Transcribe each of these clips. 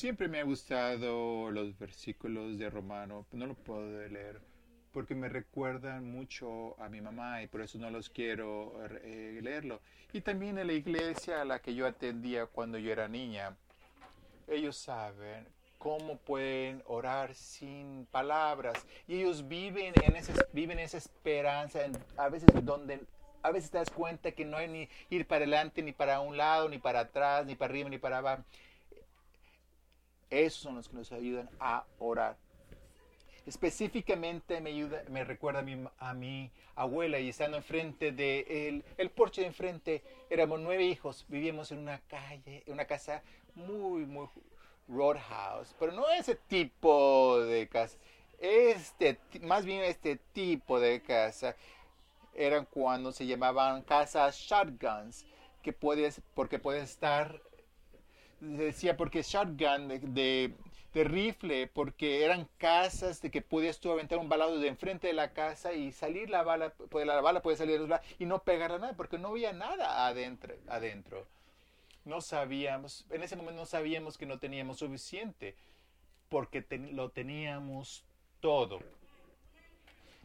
Siempre me ha gustado los versículos de Romano, no lo puedo leer porque me recuerdan mucho a mi mamá y por eso no los quiero eh, leerlo. Y también en la iglesia a la que yo atendía cuando yo era niña, ellos saben cómo pueden orar sin palabras y ellos viven en esa, viven esa esperanza, a veces donde a veces te das cuenta que no hay ni ir para adelante, ni para un lado, ni para atrás, ni para arriba, ni para abajo. Esos son los que nos ayudan a orar. Específicamente me, ayuda, me recuerda a mi, a mi abuela y estando enfrente de el, porche de enfrente, éramos nueve hijos, vivíamos en una calle, en una casa muy, muy roadhouse, pero no ese tipo de casa, este, más bien este tipo de casa eran cuando se llamaban casas shotguns, que puedes, porque puedes estar, decía porque shotgun de, de, rifle, porque eran casas de que podías tú aventar un balado de enfrente de la casa y salir la bala, pues la bala puede salir y no pegar a nada, porque no había nada adentro. adentro. No sabíamos, en ese momento no sabíamos que no teníamos suficiente, porque lo teníamos todo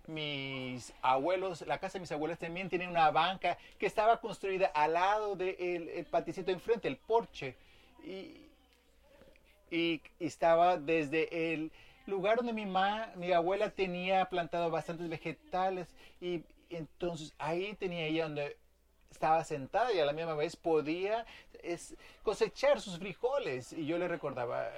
mis abuelos, la casa de mis abuelos también tiene una banca que estaba construida al lado del de enfrente, el porche. Y, y, estaba desde el lugar donde mi, ma, mi abuela tenía plantado bastantes vegetales y entonces ahí tenía ella donde estaba sentada y a la misma vez podía cosechar sus frijoles. Y yo le recordaba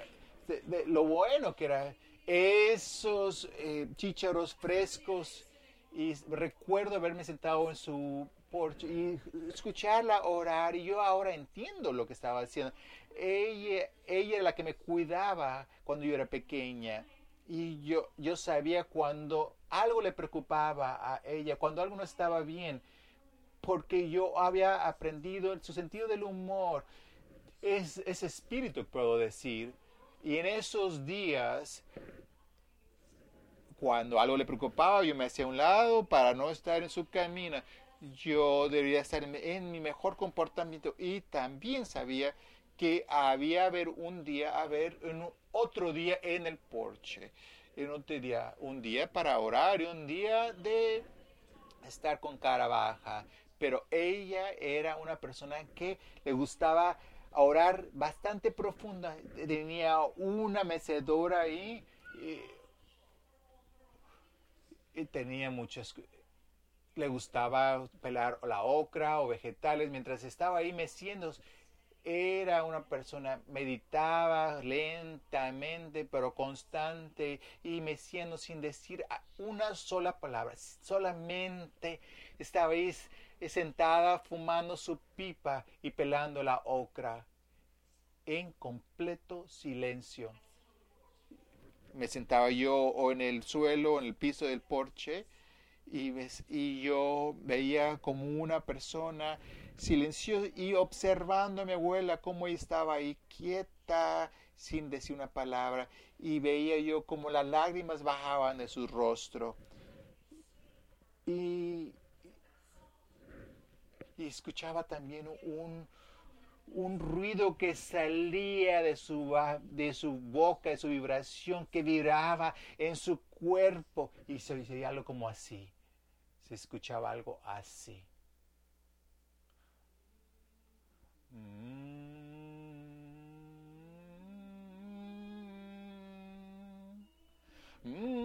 lo bueno que era esos eh, chícharos frescos. Y recuerdo haberme sentado en su porche y escucharla orar y yo ahora entiendo lo que estaba haciendo. Ella, ella era la que me cuidaba cuando yo era pequeña y yo, yo sabía cuando algo le preocupaba a ella, cuando algo no estaba bien, porque yo había aprendido su sentido del humor, es, ese espíritu, puedo decir. Y en esos días cuando algo le preocupaba, yo me hacía a un lado para no estar en su camino. Yo debería estar en, mi mejor comportamiento y también sabía que había haber un día, haber otro día en el porche. En otro día, un día para orar y un día de estar con cara baja. Pero ella era una persona que le gustaba orar bastante profunda. Tenía una mecedora ahí. Y, tenía muchas le gustaba pelar la ocra o vegetales mientras estaba ahí meciendo. Era una persona meditaba lentamente pero constante y meciendo sin decir una sola palabra solamente estaba ahí sentada fumando su pipa y pelando la ocra en completo silencio. Me sentaba yo o en el suelo en el piso del porche y, y yo veía como una persona silenciosa y observando a mi abuela cómo ella estaba ahí quieta sin decir una palabra y veía yo como las lágrimas bajaban de su rostro y, y escuchaba también un, un ruido que salía de su, de su boca, de su vibración, que vibraba en su cuerpo. Y se oía algo como así se escuchaba algo así. Mm. Mm.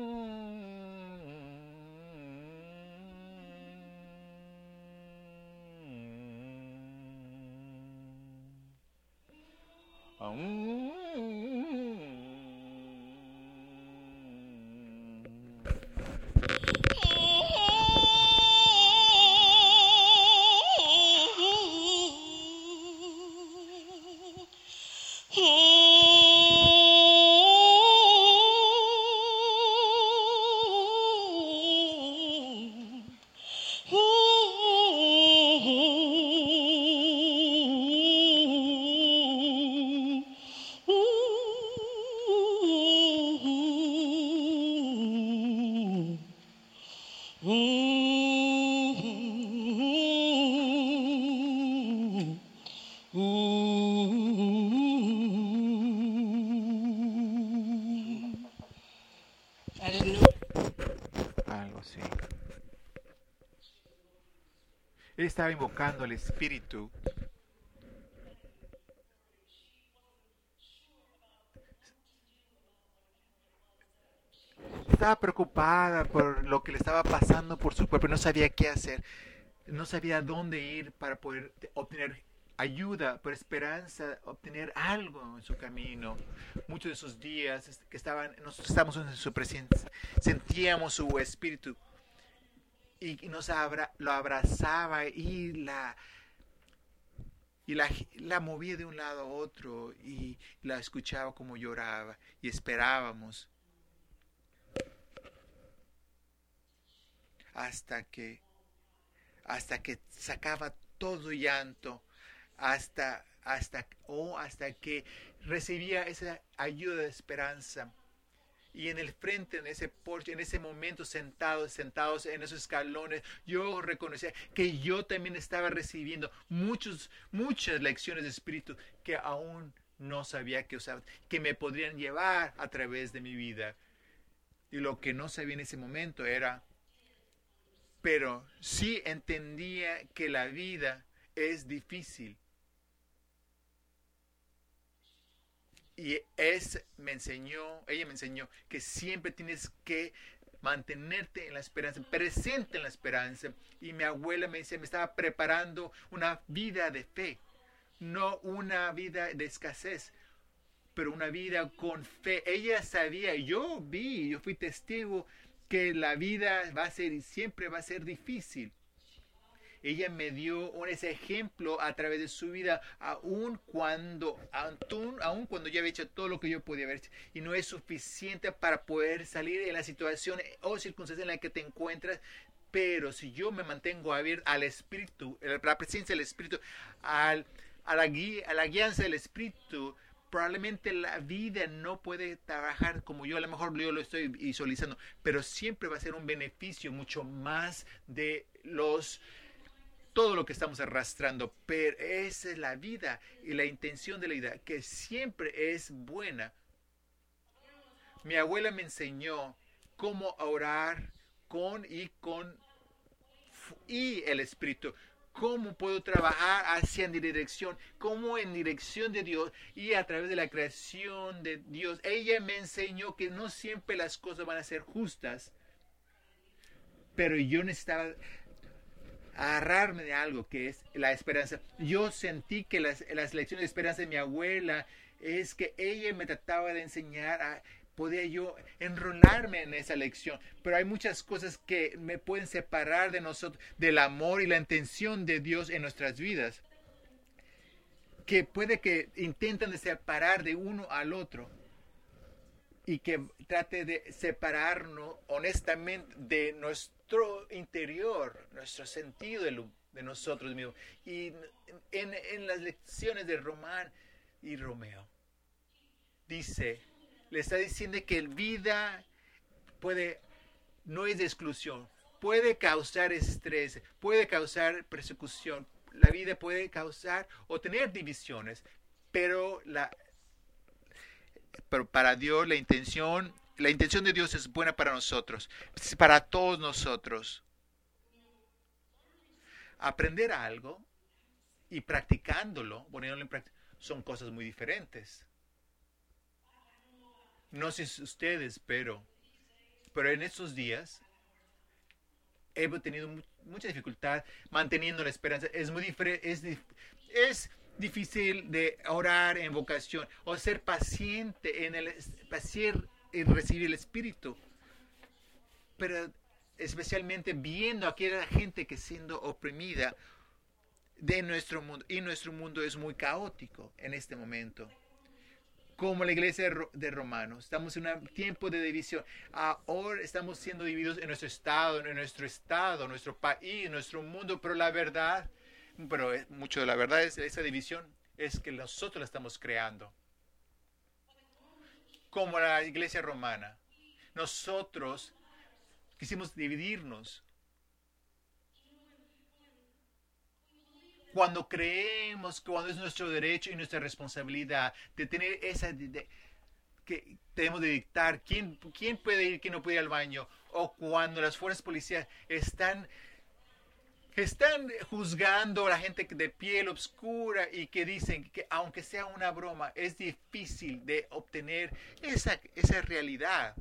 Mm. Algo así. Él estaba invocando al Espíritu. Estaba preocupada por lo que le estaba pasando por su cuerpo. No sabía qué hacer. No sabía dónde ir para poder obtener ayuda, por esperanza, obtener algo en su camino. Muchos de esos días que estaban, nosotros estábamos en su presencia, sentíamos su espíritu y nos abra, lo abrazaba y la y la, la movía de un lado a otro y la escuchaba como lloraba y esperábamos hasta que hasta que sacaba todo llanto hasta, hasta, o hasta que recibía esa ayuda de esperanza. Y en el frente, en ese porche, en ese momento, sentados, sentados en esos escalones, yo reconocía que yo también estaba recibiendo muchos, muchas lecciones de espíritu que aún no sabía que usar, que me podrían llevar a través de mi vida. Y lo que no sabía en ese momento era, pero sí entendía que la vida es difícil Y es, me enseñó, ella me enseñó que siempre tienes que mantenerte en la esperanza, presente en la esperanza. Y mi abuela me dice, me estaba preparando una vida de fe, no una vida de escasez, pero una vida con fe. Ella sabía, yo vi, yo fui testigo que la vida va a ser y siempre va a ser difícil ella me dio ese ejemplo a través de su vida, aun cuando, aun, cuando ya había hecho todo lo que yo podía haber hecho, y no es suficiente para poder salir de la situación o circunstancia en la que te encuentras, pero si yo me mantengo abierto al Espíritu, a la presencia del Espíritu, al, a, la guía, a la guianza del Espíritu, probablemente la vida no puede trabajar como yo a lo mejor yo lo estoy visualizando, pero siempre va a ser un beneficio mucho más de los todo lo que estamos arrastrando, pero esa es la vida y la intención de la vida, que siempre es buena. Mi abuela me enseñó cómo orar con y con y el Espíritu. Cómo puedo trabajar hacia mi dirección, cómo en dirección de Dios y a través de la creación de Dios. Ella me enseñó que no siempre las cosas van a ser justas, pero yo necesitaba agarrarme de algo que es la esperanza. Yo sentí que las, las lecciones de esperanza de mi abuela es que ella me trataba de enseñar a podía yo enrolarme en esa lección, pero hay muchas cosas que me pueden separar de nosotros, del amor y la intención de Dios en nuestras vidas, que puede que intentan separar de uno al otro y que trate de separarnos honestamente de nuestro interior, nuestro sentido de, nosotros mismos. Y en, las lecciones de Román y Romeo, dice, le está diciendo que el vida puede, no es de exclusión, puede causar estrés, puede causar persecución, la vida puede causar o tener divisiones, pero la, pero para Dios la intención, la intención de Dios es buena para nosotros, para todos nosotros. Aprender algo y practicándolo, poniéndolo en práctica, son cosas muy diferentes. No sé si ustedes, pero, pero en estos días he tenido mucha dificultad manteniendo la esperanza. Es muy es, es difícil de orar en vocación o ser paciente en el paciente en recibir el Espíritu. Pero especialmente viendo a aquella gente que siendo oprimida de nuestro mundo y nuestro mundo es muy caótico en este momento como la iglesia de Romanos. Estamos en un tiempo de división. Ahora estamos siendo divididos en nuestro estado, en nuestro estado, nuestro país, nuestro mundo, pero la verdad pero mucho de la verdad es esa división es que nosotros la estamos creando. Como la iglesia romana. Nosotros quisimos dividirnos. Cuando creemos, cuando es nuestro derecho y nuestra responsabilidad de tener esa, que tenemos de dictar quién, quién puede ir, quién no puede ir al baño, o cuando las fuerzas policiales están están juzgando a la gente de piel oscura y que dicen que aunque sea una broma, es difícil de obtener esa, esa realidad.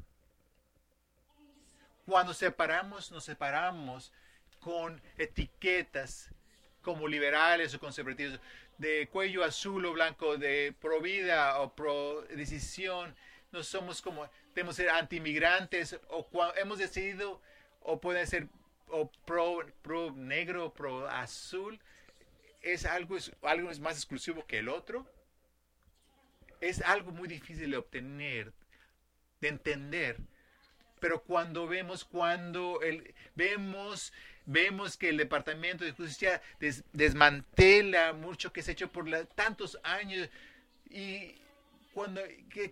Cuando separamos, nos separamos con etiquetas como liberales o conservativos, de cuello azul o blanco, de pro vida o pro decisión. No somos como, debemos ser anti-inmigrantes o hemos decidido o pueden ser o pro, pro negro, pro azul, es algo, es algo es más exclusivo que el otro. Es algo muy difícil de obtener, de entender. Pero cuando vemos, cuando el, vemos, vemos que el Departamento de Justicia desmantela mucho que se ha hecho por tantos años y cuando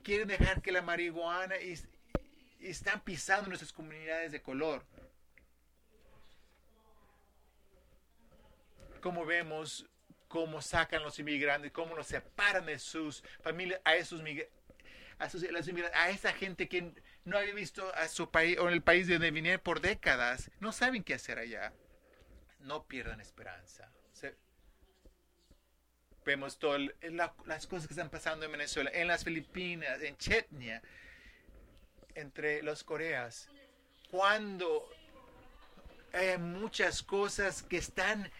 quieren dejar que la marihuana y, están pisando nuestras comunidades de color. Como vemos cómo sacan los inmigrantes, cómo los separan de sus familias, a esos a, a esa gente que no había visto a su país o en el país de donde vinieron por décadas, no saben qué hacer allá. No pierdan esperanza. vemos todas las cosas que están pasando en Venezuela, en las Filipinas, en Chechnya, entre los Coreas. Cuando hay muchas cosas que están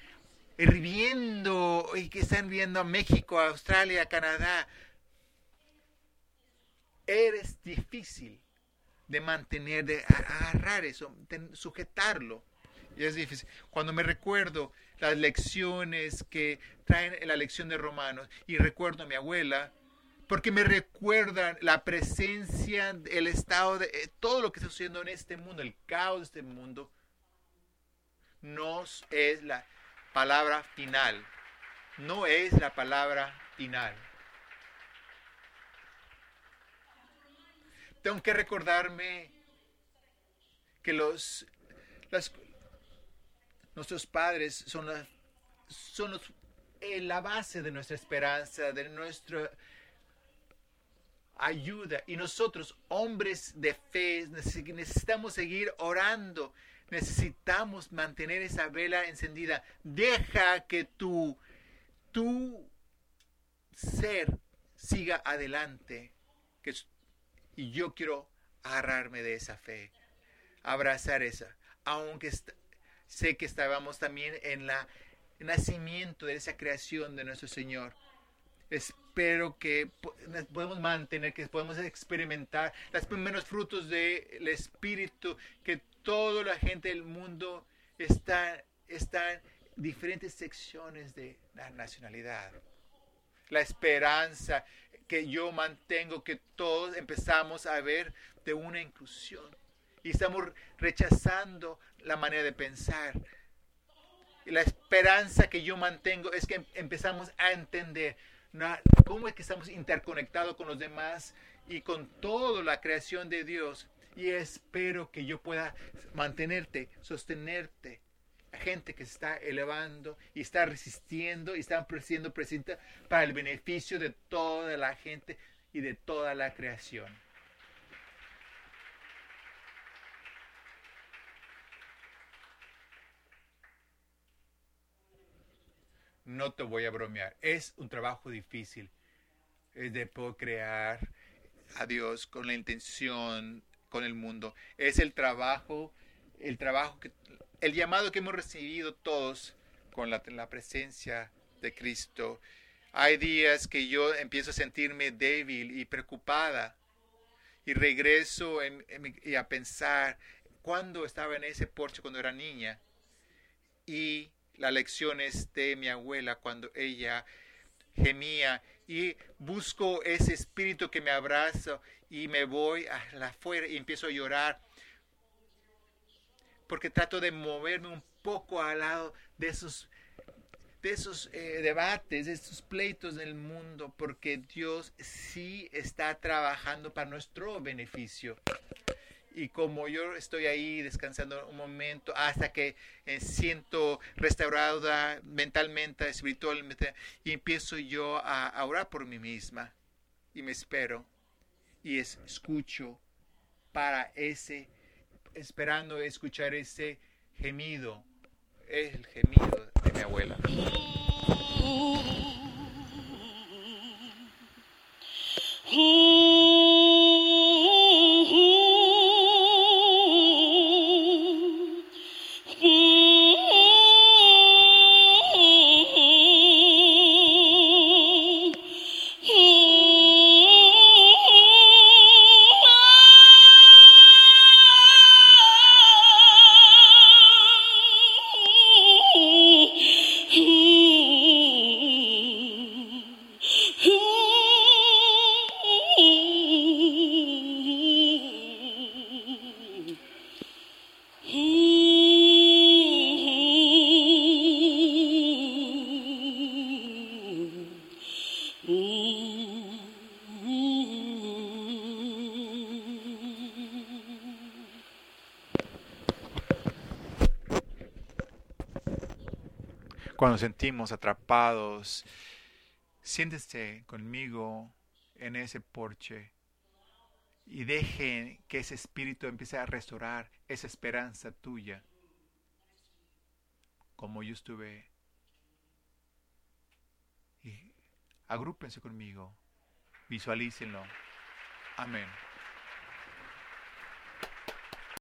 hirviendo y que están viendo a México, a Australia, a Canadá, eres difícil de mantener, de agarrar eso, de sujetarlo. Y es difícil. Cuando me recuerdo las lecciones que traen la lección de Romanos y recuerdo a mi abuela, porque me recuerdan la presencia, el estado de eh, todo lo que está sucediendo en este mundo, el caos de este mundo, no es la palabra final. No es la palabra final. Tengo que recordarme que los, nuestros padres son, la, son eh, la base de nuestra esperanza, de nuestra ayuda. Y nosotros, hombres de fe, necesitamos seguir orando. Necesitamos mantener esa vela encendida. Deja que tu, tu ser siga adelante. Que y yo quiero agarrarme de esa fe, abrazar esa, aunque sé que estábamos también en la nacimiento de esa creación de nuestro Señor. Espero que podemos mantener, que podemos experimentar los primeros frutos del Espíritu, que toda la gente del mundo está, en diferentes secciones de la nacionalidad. La esperanza, que yo mantengo, que todos empezamos a ver de una inclusión. Y estamos rechazando la manera de pensar. Y la esperanza que yo mantengo es que empezamos a entender cómo es que estamos interconectados con los demás y con toda la creación de Dios. Y espero que yo pueda mantenerte, sostenerte. Gente que se está elevando y está resistiendo y están siendo presentes para el beneficio de toda la gente y de toda la creación. No te voy a bromear, es un trabajo difícil, es de poder crear a Dios con la intención, con el mundo. Es el trabajo, el trabajo que el llamado que hemos recibido todos con la, presencia de Cristo. Hay días que yo empiezo a sentirme débil y preocupada y regreso a pensar cuando estaba en ese porche cuando era niña y las lecciones de mi abuela cuando ella gemía y busco ese espíritu que me abraza y me voy a la afuera y empiezo a llorar porque trato de moverme un poco al lado de esos, de esos eh, debates, de esos pleitos del mundo, porque Dios sí está trabajando para nuestro beneficio. Y como yo estoy ahí descansando un momento hasta que eh, siento restaurada mentalmente, espiritualmente, y empiezo yo a, orar por mí misma y me espero. y escucho para ese, esperando escuchar ese gemido, el gemido de mi abuela. Cuando sentimos atrapados, siéntese conmigo en ese porche y deje que ese espíritu empiece a restaurar esa esperanza tuya, como yo estuve. Y agrúpense conmigo, visualícenlo. Amén.